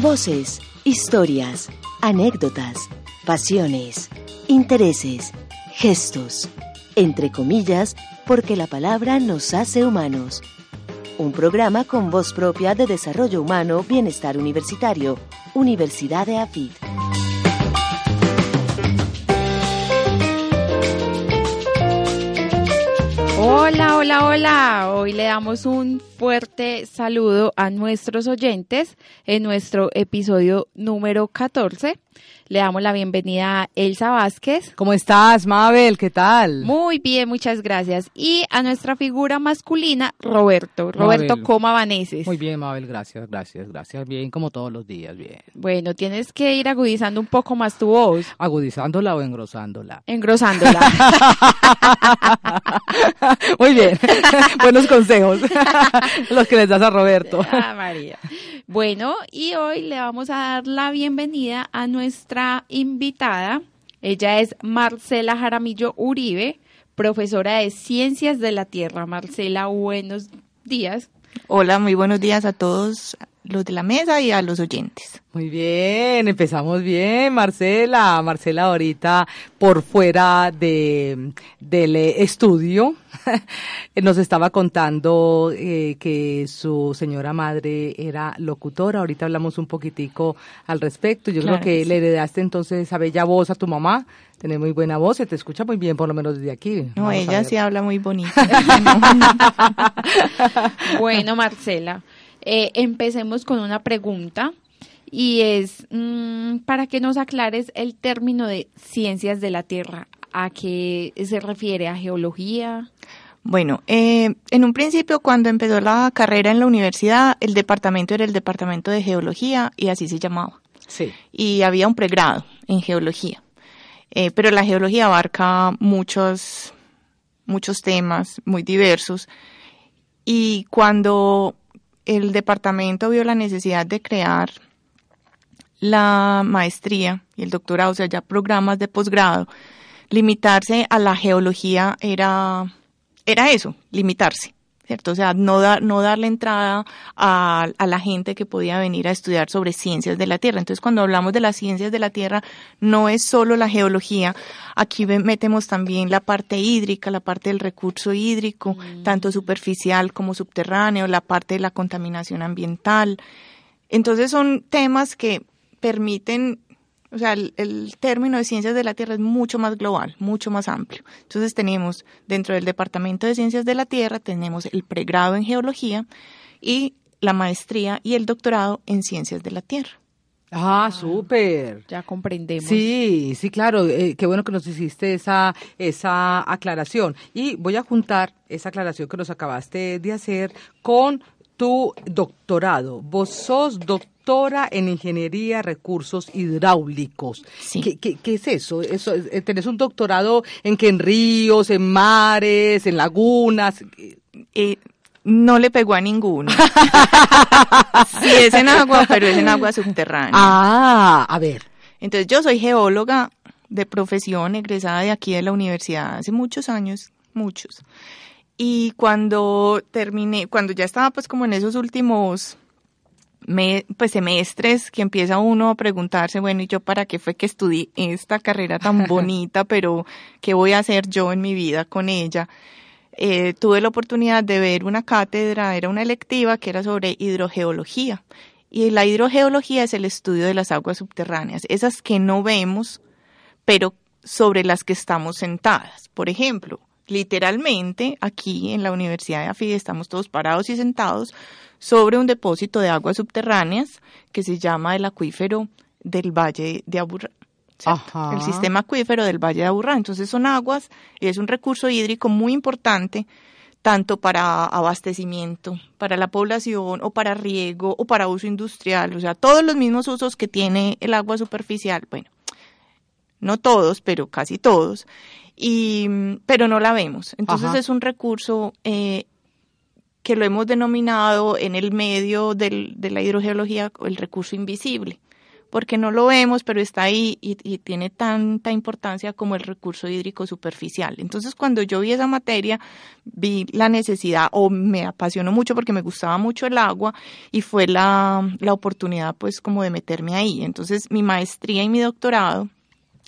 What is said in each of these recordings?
Voces, historias, anécdotas, pasiones, intereses, gestos, entre comillas, porque la palabra nos hace humanos. Un programa con voz propia de desarrollo humano, bienestar universitario, Universidad de AFID. Hola, hola, hola. Hoy le damos un fuerte saludo a nuestros oyentes en nuestro episodio número 14. Le damos la bienvenida a Elsa Vázquez. ¿Cómo estás, Mabel? ¿Qué tal? Muy bien, muchas gracias. Y a nuestra figura masculina, Roberto. Roberto Mabel. Coma Vaneses. Muy bien, Mabel, gracias, gracias, gracias. Bien, como todos los días, bien. Bueno, tienes que ir agudizando un poco más tu voz, ¿Agudizándola o engrosándola? engrosándola. Muy bien, buenos consejos, los que les das a Roberto. Ah, María. Bueno, y hoy le vamos a dar la bienvenida a nuestra invitada. Ella es Marcela Jaramillo Uribe, profesora de Ciencias de la Tierra. Marcela, buenos días. Hola, muy buenos días a todos los de la mesa y a los oyentes. Muy bien, empezamos bien, Marcela. Marcela ahorita por fuera de, del estudio nos estaba contando eh, que su señora madre era locutora. Ahorita hablamos un poquitico al respecto. Yo Claro creo que que le heredaste entonces esa bella voz a tu mamá. Tiene muy buena voz, se te escucha muy bien, por lo menos desde aquí. No, Vamos ella sí habla muy bonito. Bueno, Marcela, eh, empecemos con una pregunta y es mm, para que nos aclares el término de Ciencias de la Tierra. ¿A qué se refiere? ¿A geología? Bueno, eh, en un principio cuando empezó la carrera en la universidad, el departamento era el departamento de geología y así se llamaba. Sí. Y había un pregrado en geología. Eh, pero la geología abarca muchos, muchos temas muy diversos. Y cuando el departamento vio la necesidad de crear la maestría y el doctorado, o sea, ya programas de posgrado, limitarse a la geología era, era eso, limitarse, ¿cierto? O sea, no, dar no darle entrada a, a la gente que podía venir a estudiar sobre ciencias de la Tierra. Entonces, cuando hablamos de las ciencias de la Tierra, no es solo la geología, aquí metemos también la parte hídrica, la parte del recurso hídrico, tanto superficial como subterráneo, la parte de la contaminación ambiental. Entonces, son temas que permiten o sea, el, el término de ciencias de la Tierra es mucho más global, mucho más amplio. Entonces tenemos dentro del Departamento de Ciencias de la Tierra, tenemos el pregrado en geología y la maestría y el doctorado en ciencias de la Tierra. Ah, súper. Ya comprendemos. Sí, sí, claro. eh, qué bueno que nos hiciste esa, esa aclaración. Y voy a juntar esa aclaración que nos acabaste de hacer con tu doctorado. Vos sos doctora en Ingeniería Recursos Hidráulicos. Sí. ¿Qué, qué, qué es eso? eso es- eh, ¿Tenés un doctorado en que en ríos, en mares, en lagunas? Eh, no le pegó a ninguno. sí es en agua, pero es en agua subterránea. Ah, a ver. Entonces yo soy geóloga de profesión, egresada de aquí de la universidad hace muchos años, muchos. Y cuando terminé, cuando ya estaba pues como en esos últimos me- pues semestres que empieza uno a preguntarse, bueno, ¿y yo para qué fue que estudié esta carrera tan bonita, pero qué voy a hacer yo en mi vida con ella? Eh, tuve la oportunidad de ver una cátedra, era una electiva que era sobre hidrogeología. Y la hidrogeología es el estudio de las aguas subterráneas, esas que no vemos, pero sobre las que estamos sentadas. Por ejemplo, literalmente aquí en la Universidad de AFID estamos todos parados y sentados sobre un depósito de aguas subterráneas que se llama el acuífero del Valle de Aburrá. El sistema acuífero del Valle de Aburrá. Entonces son aguas y es un recurso hídrico muy importante tanto para abastecimiento, para la población o para riego o para uso industrial, o sea, todos los mismos usos que tiene el agua superficial, bueno, no todos, pero casi todos, y, pero no la vemos. Entonces Ajá. es un recurso eh, que lo hemos denominado en el medio del- de la hidrogeología el recurso invisible, porque no lo vemos, pero está ahí y, y, tiene tanta importancia como el recurso hídrico superficial. Entonces, cuando yo vi esa materia, vi la necesidad o me apasionó mucho porque me gustaba mucho el agua y fue la, la oportunidad pues como de meterme ahí. Entonces, mi maestría y mi doctorado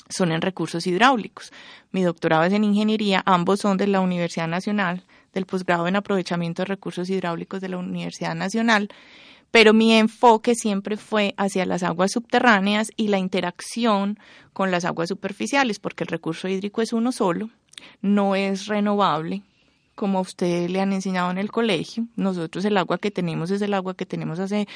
son en recursos hidráulicos. Mi doctorado es en ingeniería, ambos son de la Universidad Nacional, del posgrado en aprovechamiento de recursos hidráulicos de la Universidad Nacional, pero mi enfoque siempre fue hacia las aguas subterráneas y la interacción con las aguas superficiales, porque el recurso hídrico es uno solo, no es renovable, como a usted le han enseñado en el colegio. Nosotros el agua que tenemos es el agua que tenemos hace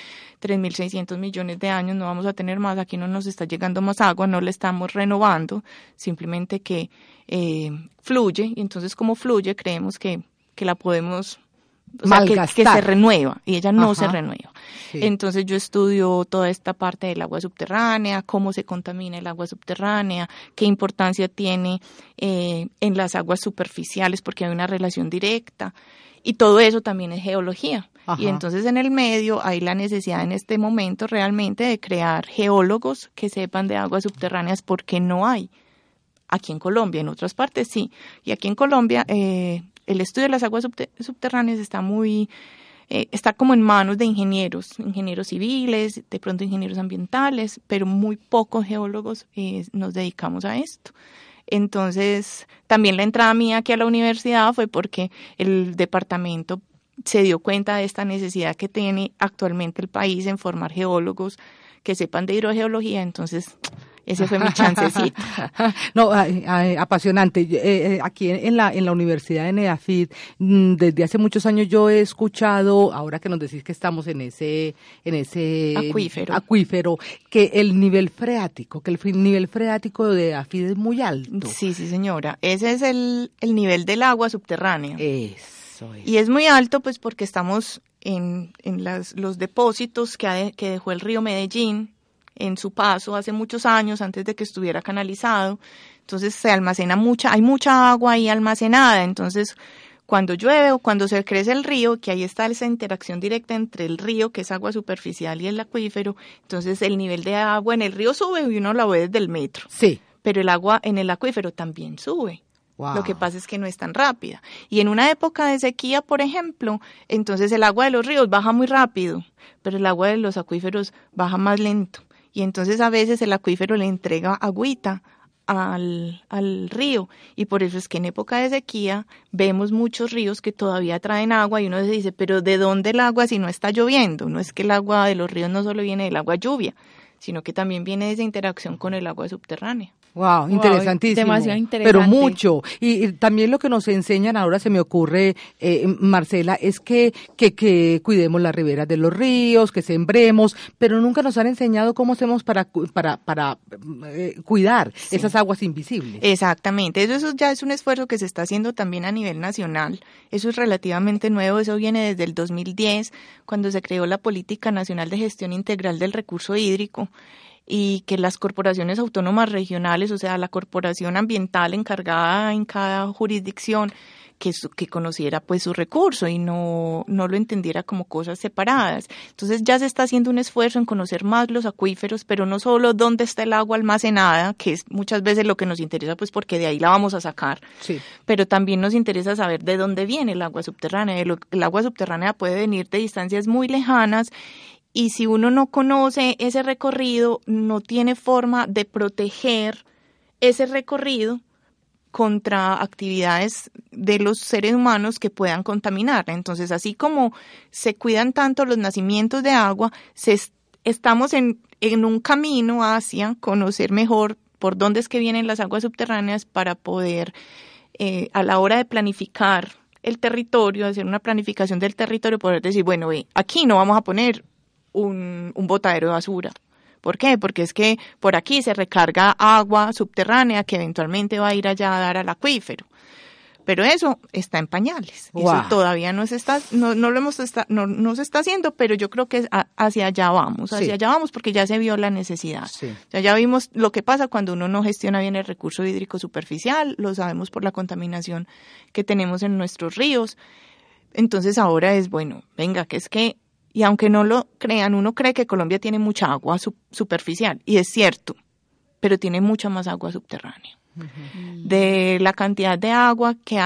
3.600 millones de años, no vamos a tener más, aquí no nos está llegando más agua, no la estamos renovando, simplemente que eh, fluye, y entonces como fluye creemos que, que la podemos o sea, que, que, se renueva y ella no Ajá. se renueva. Sí. Entonces yo estudio toda esta parte del agua subterránea, cómo se contamina el agua subterránea, qué importancia tiene eh, en las aguas superficiales porque hay una relación directa y todo eso también es geología. Ajá. Y entonces en el medio hay la necesidad en este momento realmente de crear geólogos que sepan de aguas subterráneas porque no hay. Aquí en Colombia, en otras partes sí. Y aquí en Colombia eh, el estudio de las aguas subterráneas está muy, eh, está como en manos de ingenieros, ingenieros civiles, de pronto ingenieros ambientales, pero muy pocos geólogos eh, nos dedicamos a esto. Entonces, también la entrada mía aquí a la universidad fue porque el departamento se dio cuenta de esta necesidad que tiene actualmente el país en formar geólogos que sepan de hidrogeología, entonces ese fue mi chancecito. no, apasionante. Eh, eh, aquí en la, en la Universidad de Neafid, mm, desde hace muchos años yo he escuchado, ahora que nos decís que estamos en ese, en ese acuífero, acuífero que el nivel freático, que el nivel freático de Neafid es muy alto. Sí, sí, señora. Ese es el, el nivel del agua subterránea. Eso es. Y es muy alto, pues, porque estamos en, en las, los depósitos que, ha, que dejó el río Medellín, en su paso hace muchos años antes de que estuviera canalizado. Entonces se almacena mucha, hay mucha agua ahí almacenada. Entonces cuando llueve o cuando se crece el río, que ahí está esa interacción directa entre el río, que es agua superficial, y el acuífero, entonces el nivel de agua en el río sube y uno la ve desde el metro. Sí. Pero el agua en el acuífero también sube. Wow. Lo que pasa es que no es tan rápida. Y en una época de sequía, por ejemplo, entonces el agua de los ríos baja muy rápido, pero el agua de los acuíferos baja más lento y entonces a veces el acuífero le entrega agüita al, al, río y por eso es que en época de sequía vemos muchos ríos que todavía traen agua y uno se dice, pero ¿de dónde el agua si no está lloviendo? No es que el agua de los ríos no solo viene del agua lluvia, sino que también viene de esa interacción con el agua subterránea. Wow, interesantísimo. Demasiado interesante. Pero mucho. Y, y, también lo que nos enseñan ahora, se me ocurre, eh, Marcela, es que, que, que, cuidemos las riberas de los ríos, que sembremos, pero nunca nos han enseñado cómo hacemos para, para, para eh, cuidar sí. esas aguas invisibles. Exactamente. Eso, eso ya es un esfuerzo que se está haciendo también a nivel nacional. Eso es relativamente nuevo. Eso viene desde el 2010, cuando se creó la Política Nacional de Gestión Integral del Recurso Hídrico y que las corporaciones autónomas regionales, o sea, la corporación ambiental encargada en cada jurisdicción, que, que conociera pues su recurso y no, no lo entendiera como cosas separadas. Entonces ya se está haciendo un esfuerzo en conocer más los acuíferos, pero no solo dónde está el agua almacenada, que es muchas veces lo que nos interesa pues porque de ahí la vamos a sacar, sí. pero también nos interesa saber de dónde viene el agua subterránea. El, el agua subterránea puede venir de distancias muy lejanas y si uno no conoce ese recorrido, no tiene forma de proteger ese recorrido contra actividades de los seres humanos que puedan contaminar. Entonces, así como se cuidan tanto los nacimientos de agua, se est estamos en, en un camino hacia conocer mejor por dónde es que vienen las aguas subterráneas para poder, eh, a la hora de planificar el territorio, hacer una planificación del territorio, poder decir, bueno, ve, aquí no vamos a poner un, un botadero de basura. ¿Por qué? Porque es que por aquí se recarga agua subterránea que eventualmente va a ir allá a dar al acuífero. Pero eso está en pañales. Wow. Eso todavía no se está, no, no lo hemos está, no, no, se está haciendo, pero yo creo que hacia allá vamos, hacia sí. allá vamos porque ya se vio la necesidad. Sí. O sea, ya vimos lo que pasa cuando uno no gestiona bien el recurso hídrico superficial, lo sabemos por la contaminación que tenemos en nuestros ríos. Entonces ahora es bueno, venga, que es que Y aunque no lo crean, uno cree que Colombia tiene mucha agua superficial, y es cierto, pero tiene mucha más agua subterránea. De la cantidad de agua que,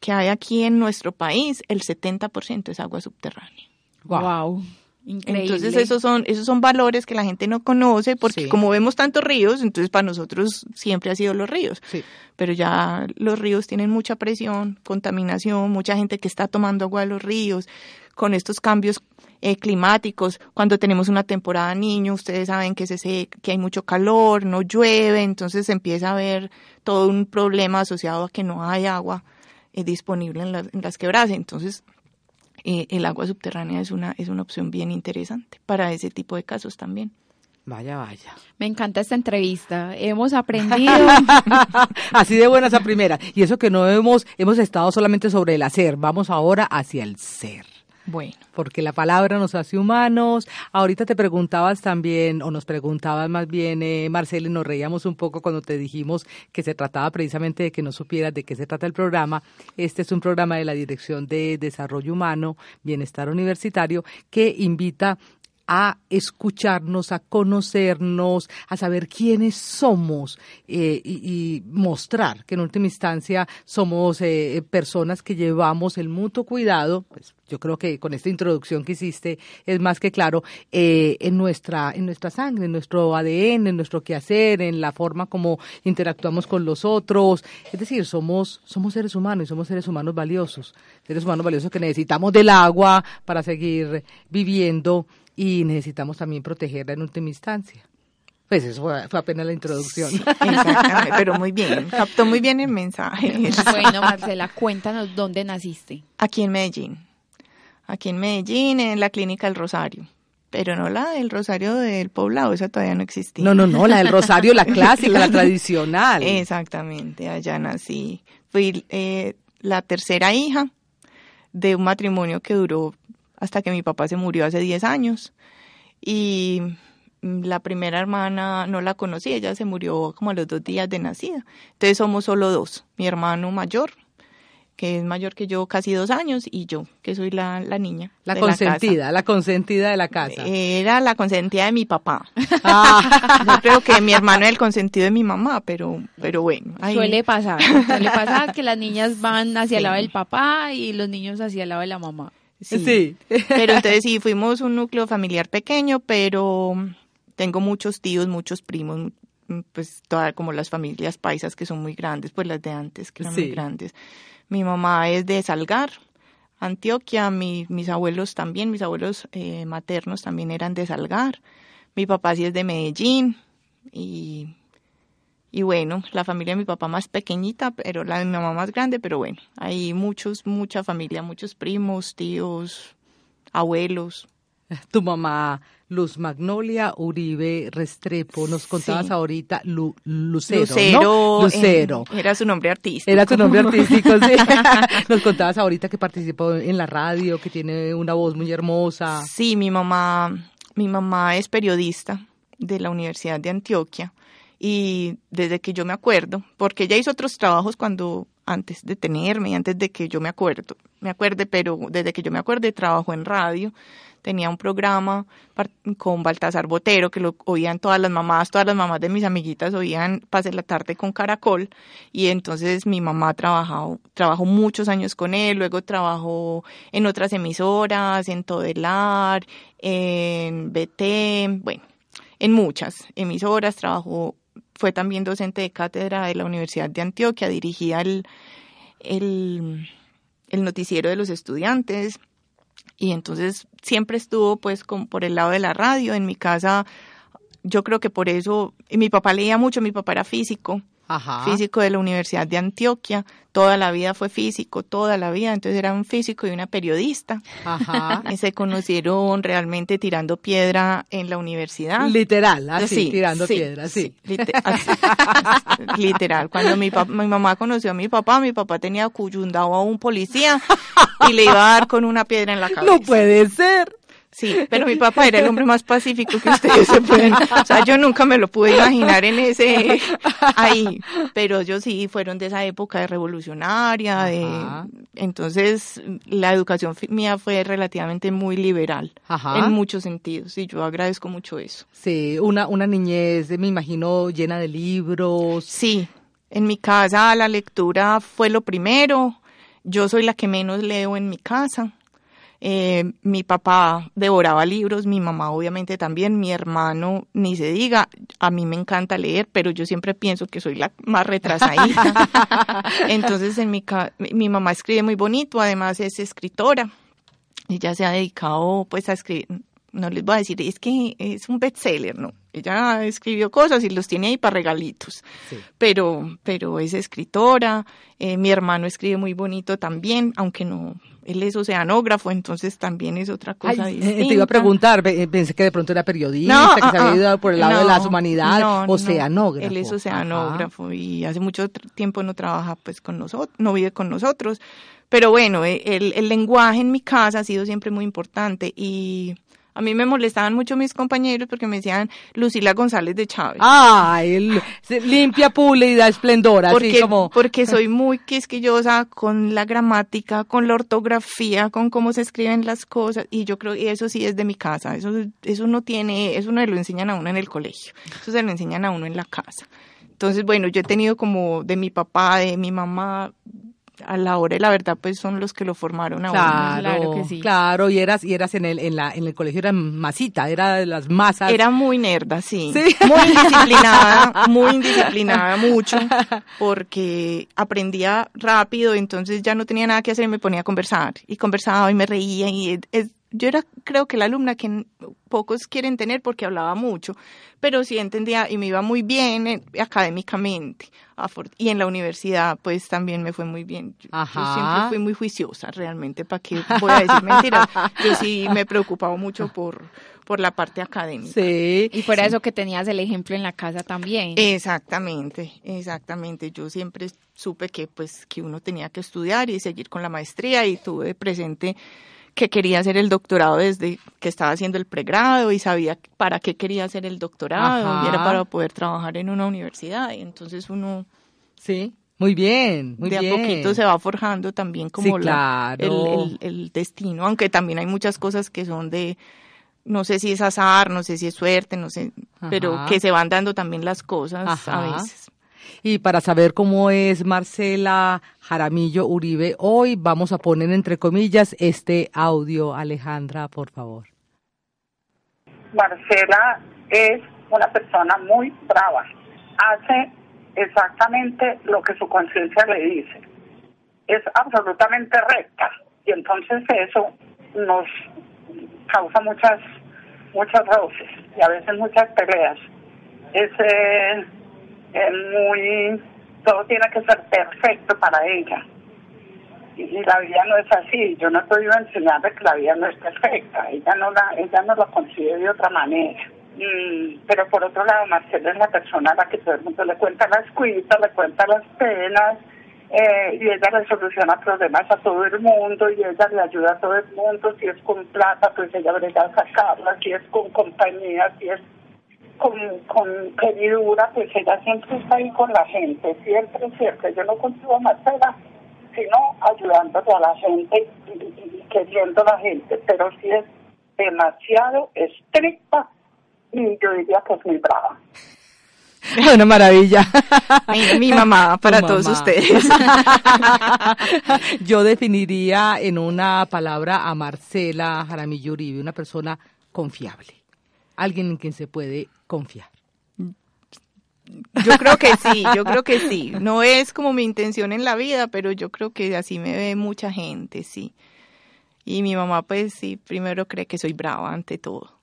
que hay aquí en nuestro país, el 70% es agua subterránea. Wow. Increíble. Entonces esos son esos son valores que la gente no conoce porque como vemos tantos ríos, entonces para nosotros siempre ha sido los ríos. Pero ya los ríos tienen mucha presión, contaminación, mucha gente que está tomando agua de los ríos con estos cambios eh, climáticos, cuando tenemos una temporada niño, ustedes saben que, se, que hay mucho calor, no llueve, entonces empieza a haber todo un problema asociado a que no hay agua eh, disponible en, en, las quebradas. Entonces, eh, el agua subterránea es una, es una opción bien interesante para ese tipo de casos también. Vaya, vaya. Me encanta esta entrevista. Hemos aprendido. Así de buenas a primera. Y eso que no hemos, hemos estado solamente sobre el hacer. Vamos ahora hacia el ser. Bueno. Porque la palabra nos hace humanos. Ahorita te preguntabas también, o nos preguntabas más bien, eh, Marcela, y nos reíamos un poco cuando te dijimos que se trataba precisamente de que no supieras de qué se trata el programa. Este es un programa de la Dirección de Desarrollo Humano, Bienestar Universitario, que invita a escucharnos, a conocernos, a saber quiénes somos eh, y, mostrar que en última instancia somos eh, personas que llevamos el mutuo cuidado, pues yo creo que con esta introducción que hiciste es más que claro, eh, en, nuestra, en nuestra sangre, en nuestro ADN, en nuestro quehacer, en la forma como interactuamos con los otros. Es decir, somos, somos seres humanos y somos seres humanos valiosos, seres humanos valiosos que necesitamos del agua para seguir viviendo y necesitamos también protegerla en última instancia. Pues eso fue, apenas la introducción. exactamente, pero muy bien, captó muy bien el mensaje. Bueno, Marcela, cuéntanos dónde naciste. Aquí en Medellín. Aquí en Medellín, en la clínica del Rosario. Pero no la del Rosario del Poblado, esa todavía no existía. No, no, no, la del Rosario, la clásica, la tradicional. Exactamente, allá nací. Fui eh, la tercera hija de un matrimonio que duró hasta que mi papá se murió hace 10 años. Y la primera hermana no la conocí, ella se murió como a los dos días de nacida. Entonces somos solo dos, mi hermano mayor, que es mayor que yo casi dos años, y yo, que soy la, la niña. La consentida, la, consentida de la casa. Era la consentida de mi papá. Ah. Yo creo que mi hermano es el consentido de mi mamá, pero, pero bueno. Suele pasar, suele pasar que las niñas van hacia el lado del papá y los niños hacia el lado de la mamá. Sí. Pero entonces sí, fuimos un núcleo familiar pequeño, pero tengo muchos tíos, muchos primos, pues todas como las familias paisas que son muy grandes, pues las de antes que eran muy grandes. Mi mamá es de Salgar, Antioquia, mis abuelos también, mis abuelos eh, maternos también eran de Salgar. Mi papá sí es de Medellín y y bueno, la familia de mi papá más pequeñita, pero la de mi mamá más grande, pero bueno, hay muchos, mucha familia, muchos primos, tíos, abuelos. Tu mamá, Luz Magnolia Uribe Restrepo, nos contabas ahorita Lucero, Lucero, Lucero. era su nombre artístico. Era su nombre artístico, sí. nos contabas ahorita que participó en la radio, que tiene una voz muy hermosa. Sí, mi mamá, mi mamá es periodista de la Universidad de Antioquia y desde que yo me acuerdo, porque ella hizo otros trabajos cuando antes de tenerme antes de que yo me acuerdo, me acuerde, pero desde que yo me acuerde trabajó en radio, tenía un programa con Baltasar Botero que lo oían todas las mamás, todas las mamás de mis amiguitas oían Pase la tarde con Caracol y entonces mi mamá trabajó, trabajó muchos años con él, luego trabajó en otras emisoras, en Todelar, en BT, bueno, en muchas emisoras, trabajó fue también docente de cátedra de la Universidad de Antioquia, dirigía el, el, noticiero de los estudiantes y entonces siempre estuvo pues con, por el lado de la radio. En mi casa, yo creo que por eso, mi papá leía mucho, mi papá era físico, físico de la Universidad de Antioquia, toda la vida fue físico, toda la vida, entonces era un físico y una periodista. Ajá. Y se conocieron realmente tirando piedra en la universidad. Literal, así, tirando piedra, sí. literal, cuando mi, mi mamá conoció a mi papá, mi papá tenía cuyundado a un policía y le iba a dar con una piedra en la cabeza. No puede ser. Sí, pero mi papá era el hombre más pacífico que ustedes se pueden. O sea, yo nunca me lo pude imaginar en ese ahí. Pero yo sí fueron de esa época de revolucionaria, de entonces la educación mía fue relativamente muy liberal en muchos sentidos y yo agradezco mucho eso. Sí, una una niñez, me imagino, llena de libros. Sí, en mi casa la lectura fue lo primero. Yo soy la que menos leo en mi casa. Eh, mi papá devoraba libros, mi mamá obviamente también, mi hermano ni se diga, a mí me encanta leer, pero yo siempre pienso que soy la más retrasadita. Entonces en mi, mi mamá escribe muy bonito, además es escritora. Ella se ha dedicado pues a escribir, no les voy a decir, es que es un bestseller, ¿no? Ella escribió cosas y los tiene ahí para regalitos, pero, pero es escritora, eh, mi hermano escribe muy bonito también, aunque no, él es oceanógrafo, entonces también es otra cosa distinta. Eh, te iba a preguntar, eh, pensé que de pronto era periodista, que se había ido ah, por el lado de las humanidades, oceanógrafo. él es oceanógrafo y hace mucho tiempo no trabaja pues con nosotros, no vive con nosotros, pero bueno, el, el lenguaje en mi casa ha sido siempre muy importante y a mí me molestaban mucho mis compañeros porque me decían Lucila González de Chávez. Ay, limpia, pulida, esplendor, porque, así como... Porque soy muy quisquillosa con la gramática, con la ortografía, con cómo se escriben las cosas y yo creo que eso sí es de mi casa, eso, eso no tiene, eso no lo enseñan a uno en el colegio, eso se lo enseñan a uno en la casa. Entonces, bueno, yo he tenido como de mi papá, de mi mamá, a la hora y la verdad pues son los que lo formaron a claro, Claro que sí. Claro, y eras, y eras en el, en la, en el colegio era masita, era de las masas. Era muy nerda, sí. Muy indisciplinada, muy indisciplinada, mucho, porque aprendía rápido, entonces ya no tenía nada que hacer y me ponía a conversar. Y conversaba y me reía y es, yo era creo que la alumna que pocos quieren tener porque hablaba mucho, pero sí entendía y me iba muy bien eh, académicamente. Y en la universidad pues también me fue muy bien. Yo, siempre fui muy juiciosa realmente, ¿para qué voy a decir mentiras? Yo sí me preocupaba mucho por, por la parte académica. Sí. Y fuera eso que tenías el ejemplo en la casa también. Exactamente, exactamente. Yo siempre supe que pues que uno tenía que estudiar y seguir con la maestría y tuve presente que quería hacer el doctorado desde que estaba haciendo el pregrado y sabía para qué quería hacer el doctorado y era para poder trabajar en una universidad. Y entonces uno sí muy bien muy de a poquito se va forjando también como el, destino aunque también hay muchas cosas que son de no sé si es azar no sé si es suerte no sé pero que se van dando también las cosas a veces y para saber cómo es Marcela Jaramillo Uribe, hoy vamos a poner entre comillas este audio. Alejandra, por favor. Marcela es una persona muy brava. Hace exactamente lo que su conciencia le dice. Es absolutamente recta. Y entonces eso nos causa muchas muchas roces y a veces muchas peleas. Es eh, es muy, todo tiene que ser perfecto para ella. Y, la vida no es así. Yo no he podido enseñarle que la vida no es perfecta. Ella no la, ella no lo concibe de otra manera. Mm, pero por otro lado, Marcela es la persona a la que todo el mundo le cuenta las cuitas, le cuenta las penas, eh, y ella le soluciona problemas a todo el mundo y ella le ayuda a todo el mundo. Si es con plata, pues ella brega a sacarla. Si es con compañía, si es con, con queridura, pues ella siempre está ahí con la gente, siempre, siempre. Yo no consigo más sino ayudándole a la gente y, queriendo a la gente, pero sí es demasiado estricta y yo diría que es muy brava. Una maravilla. Mi, mamá para todos ustedes. Yo definiría en una palabra a Marcela Jaramillo Uribe, una persona confiable, alguien en quien se puede confiar. Yo creo que sí, yo creo que sí. No es como mi intención en la vida, pero yo creo que así me ve mucha gente, sí. Y mi mamá, pues sí, primero cree que soy brava ante todo.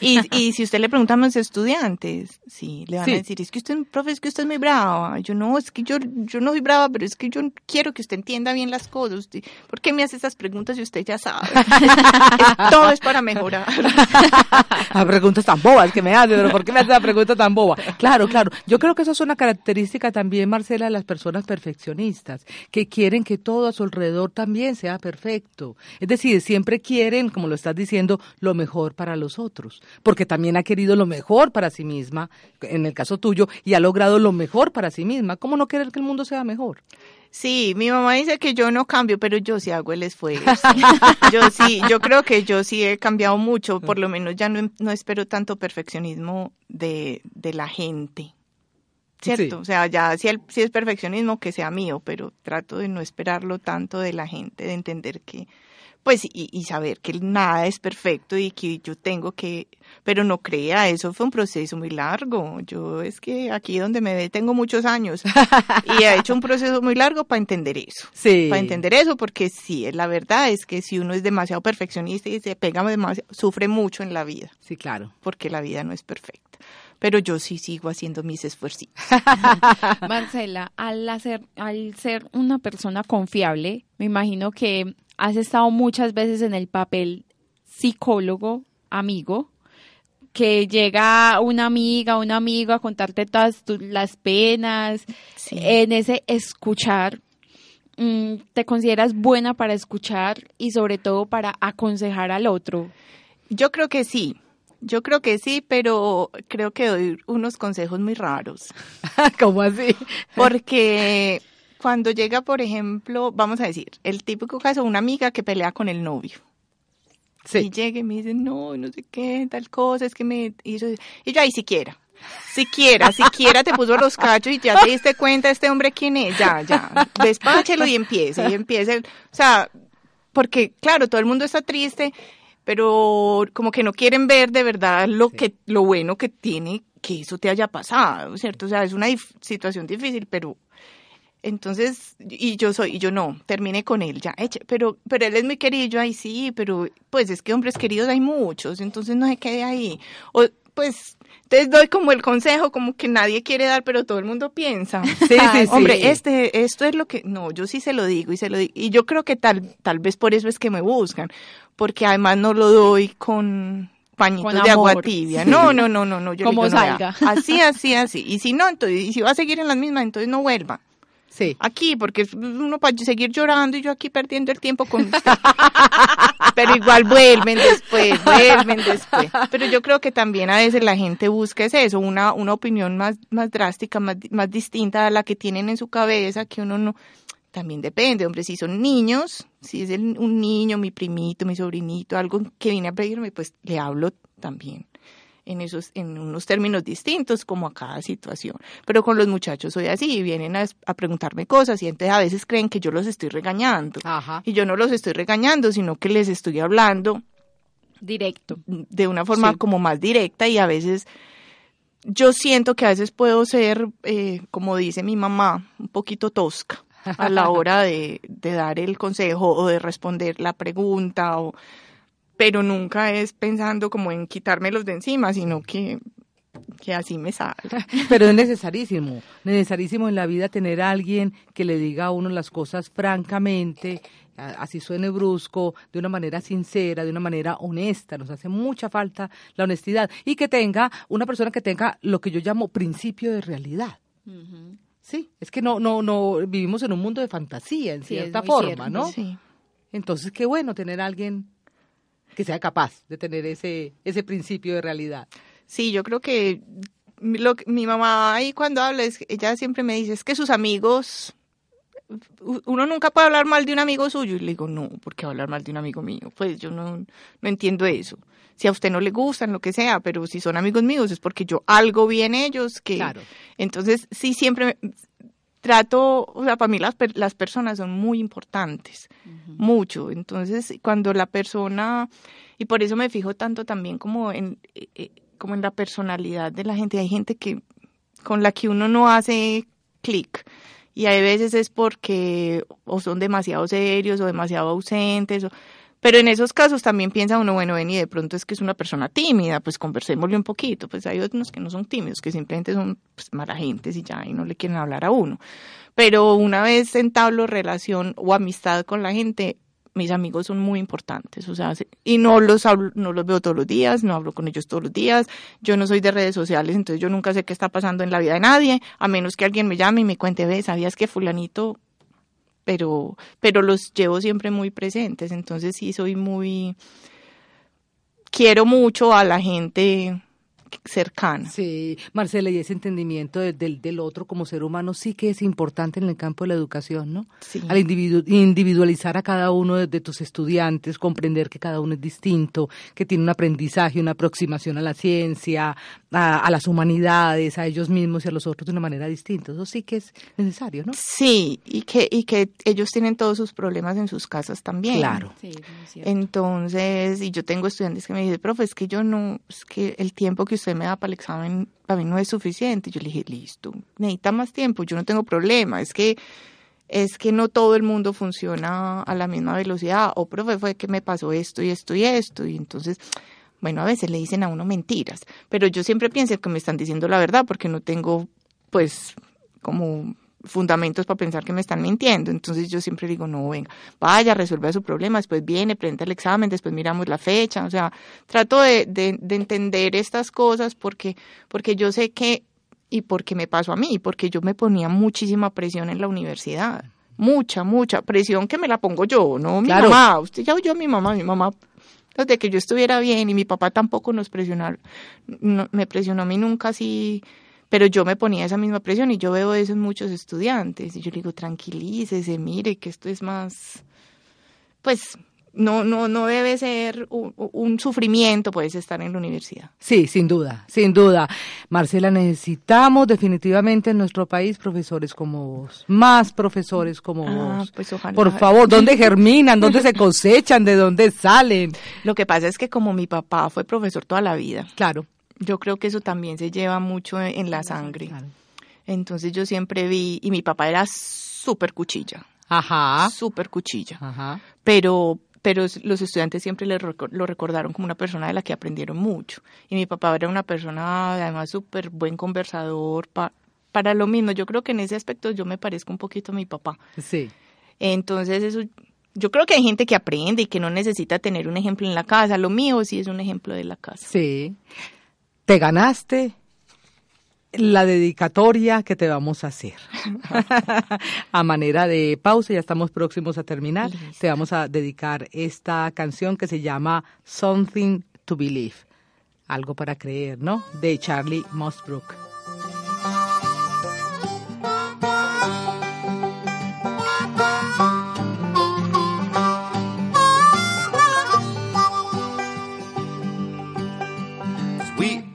Y, y si usted le pregunta a mis estudiantes, sí, le van a decir, es que usted, profe, es que usted es muy brava. Yo no, es que yo, yo no soy brava, pero es que yo quiero que usted entienda bien las cosas. ¿Por qué me hace esas preguntas si usted ya sabe? todo es para mejorar. Las preguntas tan bobas que me hace, pero ¿por qué me hace la pregunta tan boba? Claro, claro. Yo creo que eso es una característica también, Marcela, de las personas perfeccionistas, que quieren que todo a su alrededor también sea perfecto. Es decir, siempre quieren, como lo estás diciendo, lo mejor para los otros, porque también ha querido lo mejor para sí misma, en el caso tuyo, y ha logrado lo mejor para sí misma. ¿Cómo no querer que el mundo sea mejor? Sí, mi mamá dice que yo no cambio, pero yo sí hago el esfuerzo. yo sí, yo creo que yo sí he cambiado mucho, por lo menos ya no, no espero tanto perfeccionismo de, de la gente. ¿Cierto? O sea, ya si, el, si es perfeccionismo, que sea mío, pero trato de no esperarlo tanto de la gente, de entender que, pues, y, y, saber que nada es perfecto y que yo tengo que, pero no crea, eso fue un proceso muy largo. Yo es que aquí donde me ve tengo muchos años y he hecho un proceso muy largo para entender eso. Sí. Para entender eso, porque sí, la verdad es que si uno es demasiado perfeccionista y se pega demasiado, sufre mucho en la vida. Sí, claro. Porque la vida no es perfecta pero yo sí sigo haciendo mis esfuerzos. Marcela, al, hacer, al ser una persona confiable, me imagino que has estado muchas veces en el papel psicólogo, amigo, que llega una amiga, un amigo a contarte todas las penas, sí. en ese escuchar. Mm, ¿Te consideras buena para escuchar y sobre todo para aconsejar al otro? Yo creo que sí. Yo creo que sí, pero creo que doy unos consejos muy raros. ¿Cómo así? Porque cuando llega, por ejemplo, vamos a decir, el típico caso, una amiga que pelea con el novio. Sí. Y llega y me dice, no, no sé qué, tal cosa, es que me hizo... Y yo, ahí siquiera, siquiera, siquiera te puso los cachos y ya te diste cuenta este hombre quién es, ya, ya, despáchelo y empiece, y empiece, o sea, porque claro, todo el mundo está triste, pero como que no quieren ver de verdad lo sí. que, lo bueno que tiene que eso te haya pasado, ¿cierto? O sea, es una dif situación difícil, pero entonces, y yo soy, y yo no, terminé con él, ya, eche, pero, pero él es muy querido, ay sí, pero pues es que hombres queridos hay muchos, entonces no se quede ahí. O pues, entonces doy como el consejo, como que nadie quiere dar, pero todo el mundo piensa. Sí, sí, sí. Hombre, este, esto es lo que, no, yo sí se lo digo y se lo digo, y yo creo que tal, tal vez por eso es que me buscan, porque además no lo doy con pañitos Con de amor. agua tibia. No, no, no, no, no. Yo le Como digo, no, salga. así, así, así. Y si no, entonces, y si va a seguir en las mismas, entonces no vuelva. Sí. Aquí, porque uno para seguir llorando y yo aquí perdiendo el tiempo con usted. Pero igual vuelven después, vuelven después. Pero yo creo que también a veces la gente busca es eso, una, una opinión más, más drástica, más, más distinta a la que tienen en su cabeza, que uno no, también depende, hombre, si son niños, si es el- un niño, mi primito, mi sobrinito, algo que viene a pedirme, pues le hablo también en esos, en unos términos distintos como a cada situación. Pero con los muchachos soy así, vienen a, a preguntarme cosas y entonces a veces creen que yo los estoy regañando. Ajá. Y yo no los estoy regañando, sino que les estoy hablando Directo. de una forma Sí. como más directa y a veces yo siento que a veces puedo ser, eh, como dice mi mamá, un poquito tosca a la hora de, de dar el consejo o de responder la pregunta, o, pero nunca es pensando como en quitármelos de encima, sino que, que así me sale. Pero es necesarísimo, necesarísimo en la vida tener a alguien que le diga a uno las cosas francamente, así suene brusco, de una manera sincera, de una manera honesta. Nos hace mucha falta la honestidad y que tenga una persona que tenga lo que yo llamo principio de realidad. Sí, es que no, no, no vivimos en un mundo de fantasía en Sí, cierta forma, cierto. ¿no? Sí. Entonces qué bueno tener a alguien que sea capaz de tener ese ese principio de realidad. Sí, yo creo que mi- lo, que- mi mamá ahí cuando habla, es, ella siempre me dice, es que sus amigos, uno nunca puede hablar mal de un amigo suyo. Y le digo, no, ¿por qué hablar mal de un amigo mío? Pues yo no, no entiendo eso. Si a usted no le gustan, lo que sea, pero si son amigos míos es porque yo algo vi en ellos que... Claro. Entonces, sí, siempre trato, o sea, para mí las, las personas son muy importantes, mucho. Entonces, cuando la persona, y por eso me fijo tanto también como en, eh, eh, como en la personalidad de la gente, hay gente que con la que uno no hace clic. Y hay veces es porque o son demasiado serios o demasiado ausentes. O, pero en esos casos también piensa uno, bueno, ven y de pronto es que es una persona tímida, pues conversémosle un poquito. Pues hay otros que no son tímidos, que simplemente son pues, mala gentes y ya, y no le quieren hablar a uno. Pero una vez entablo relación o amistad con la gente, mis amigos son muy importantes, o sea, se- y no los hablo, no los veo todos los días, no hablo con ellos todos los días, yo no soy de redes sociales, entonces yo nunca sé qué está pasando en la vida de nadie, a menos que alguien me llame y me cuente, ve, ¿sabías que fulanito pero, pero los llevo siempre muy presentes, entonces sí soy muy, quiero mucho a la gente cercana. Sí, Marcela, y ese entendimiento del, del otro como ser humano sí que es importante en el campo de la educación, ¿no? Sí. Al individualizar a cada uno de, tus estudiantes, comprender que cada uno es distinto, que tiene un aprendizaje, una aproximación a la ciencia, a, a, las humanidades, a ellos mismos y a los otros de una manera distinta. Eso sí que es necesario, ¿no? Sí, y que, y que ellos tienen todos sus problemas en sus casas también. Claro. Sí, Entonces, y yo tengo estudiantes que me dicen, profe, es que yo no, es que el tiempo que usted me da para el examen para mí no es suficiente. Yo le dije, listo, necesita más tiempo, yo no tengo problema, es que es que no todo el mundo funciona a la misma velocidad, o profe, fue que me pasó esto y esto y esto, y entonces, bueno, a veces le dicen a uno mentiras, pero yo siempre pienso que me están diciendo la verdad porque no tengo, pues, como fundamentos para pensar que me están mintiendo. Entonces yo siempre digo, no, venga, vaya, resuelva su problema, después viene, presenta el examen, después miramos la fecha. O sea, trato de, de, de entender estas cosas porque, porque yo sé que, y porque me pasó a mí, porque yo me ponía muchísima presión en la universidad. Mucha, mucha presión que me la pongo yo, no mi Claro. mamá. Usted ya oyó a mi mamá, mi mamá desde que yo estuviera bien y mi papá tampoco nos presionó, no, me presionó a mí nunca así, pero yo me ponía esa misma presión y yo veo eso en muchos estudiantes y yo digo, tranquilícese, mire que esto es más, pues no, no, no debe ser un, un sufrimiento, puedes estar en la universidad. Sí, sin duda, sin duda. Marcela, necesitamos definitivamente en nuestro país profesores como vos, más profesores como Ah, vos. pues ojalá. Por favor, ¿dónde germinan? ¿Dónde se cosechan? ¿De dónde salen? Lo que pasa es que como mi papá fue profesor toda la vida, Claro. yo creo que eso también se lleva mucho en, en la sangre. Claro. Entonces yo siempre vi, y mi papá era súper cuchilla, Ajá. súper cuchilla, Ajá. pero, pero los estudiantes siempre le lo recordaron como una persona de la que aprendieron mucho. Y mi papá era una persona además súper buen conversador, pa- para lo mismo, yo creo que en ese aspecto yo me parezco un poquito a mi papá. Sí. Entonces eso, yo creo que hay gente que aprende y que no necesita tener un ejemplo en la casa, lo mío sí es un ejemplo de la casa. Sí. Te ganaste la dedicatoria que te vamos a hacer. a manera de pausa, ya estamos próximos a terminar. Listo. Te vamos a dedicar esta canción que se llama Something to Believe. Algo para creer, ¿no? De Charlie Mosbrook.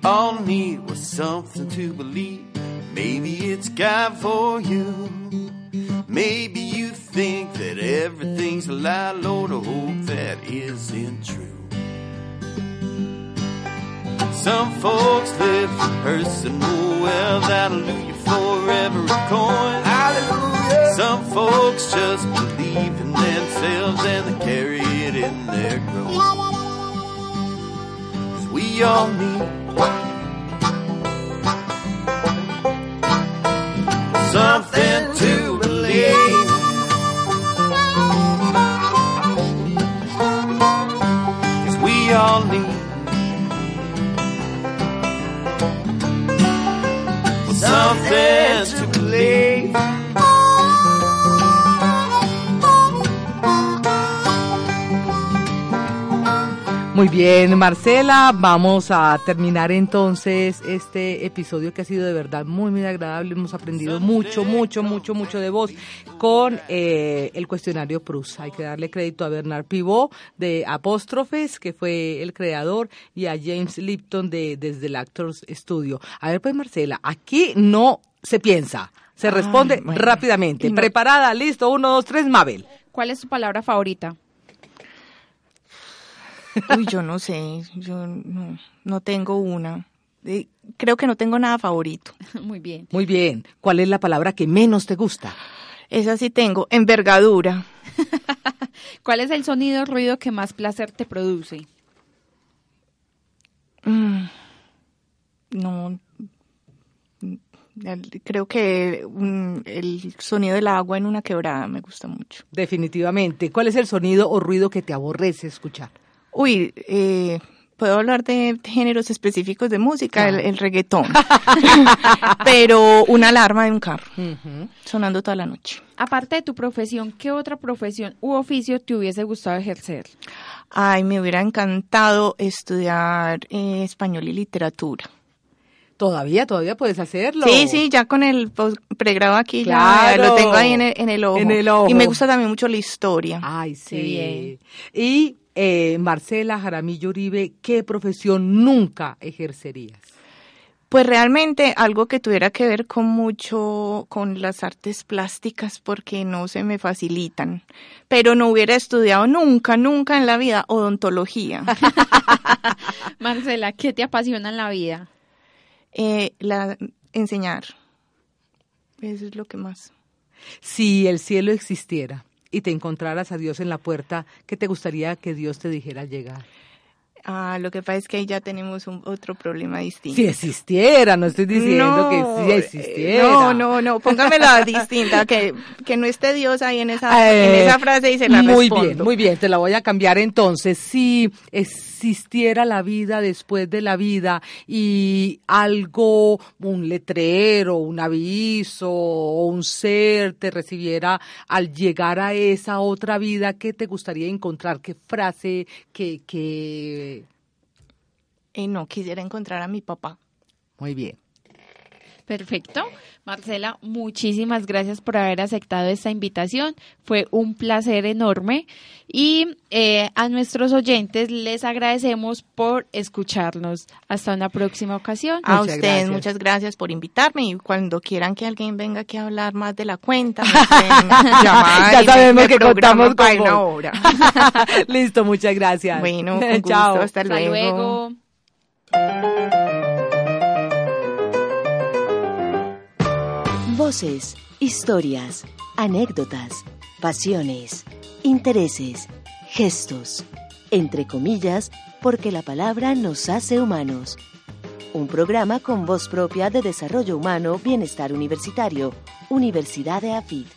All need was something to believe. Maybe it's God for you. Maybe you think that everything's a lie. Lord, I hope that isn't true. Some folks live for personal wealth. Hallelujah for every coin. Hallelujah. Some folks just believe in themselves and they carry it in their growth you'll. Bien, Marcela, vamos a terminar entonces este episodio que ha sido de verdad muy, muy agradable. Hemos aprendido mucho, mucho, mucho, mucho de vos con eh, el cuestionario Prus. Hay que darle crédito a Bernard Pivot de Apóstrofes, que fue el creador, y a James Lipton de Desde el Actors Studio. A ver, pues, Marcela, aquí no se piensa, se Ay, responde bueno. rápidamente. No- Preparada, listo, uno, dos, tres, Mabel. ¿Cuál es su palabra favorita? Uy, yo no sé, yo no, no tengo una. Eh, Creo que no tengo nada favorito. Muy bien. Muy bien. ¿Cuál es la palabra que menos te gusta? Esa sí tengo, envergadura. ¿Cuál es el sonido o ruido que más placer te produce? Mm, no, creo que el sonido del agua en una quebrada me gusta mucho. Definitivamente. ¿Cuál es el sonido o ruido que te aborrece escuchar? Uy, eh, puedo hablar de géneros específicos de música, el, el reggaetón, pero una alarma de un carro sonando toda la noche. Aparte de tu profesión, ¿qué otra profesión u oficio te hubiese gustado ejercer? Ay, me hubiera encantado estudiar eh, español y literatura. Todavía, todavía puedes hacerlo. Sí, sí, ya con el pregrado aquí ya lo tengo ahí en el, en el ojo. En el ojo. Y me gusta también mucho la historia. Ay, sí. Bien. Y eh, Marcela Jaramillo Uribe, ¿qué profesión nunca ejercerías? Pues realmente algo que tuviera que ver con mucho con las artes plásticas porque no se me facilitan. Pero no hubiera estudiado nunca, nunca en la vida odontología. Marcela, ¿qué te apasiona en la vida? Eh, la, enseñar. Eso es lo que más. Si el cielo existiera y te encontraras a Dios en la puerta, ¿qué te gustaría que Dios te dijera llegar? Ah, lo que pasa es que ahí ya tenemos un, otro problema distinto. Si existiera, no estoy diciendo que sí eh, existiera. No, no, no, póngamela distinta, que, que no esté Dios ahí en esa, Eh, en esa frase y se la Muy respondo. bien, muy bien, te la voy a cambiar entonces. Si existiera la vida después de la vida y algo, un letrero, un aviso o un ser te recibiera al llegar a esa otra vida, ¿qué te gustaría encontrar? ¿Qué frase? ¿Qué, qué... Eh, no, quisiera encontrar a mi papá. Muy bien. Perfecto. Marcela, muchísimas gracias por haber aceptado esta invitación. Fue un placer enorme. Y eh, a nuestros oyentes les agradecemos por escucharnos. Hasta una próxima ocasión. A ustedes, gracias. muchas gracias por invitarme y cuando quieran que alguien venga aquí a hablar más de la cuenta, me pueden llamar Ya me- sabemos me que contamos para con una hora. Listo, muchas gracias. Bueno, con gusto, Chao. hasta Hasta luego. luego. Voces, historias, anécdotas, pasiones, intereses, gestos, entre comillas, porque la palabra nos hace humanos. Un programa con voz propia de desarrollo humano, bienestar universitario, Universidad de AFIT.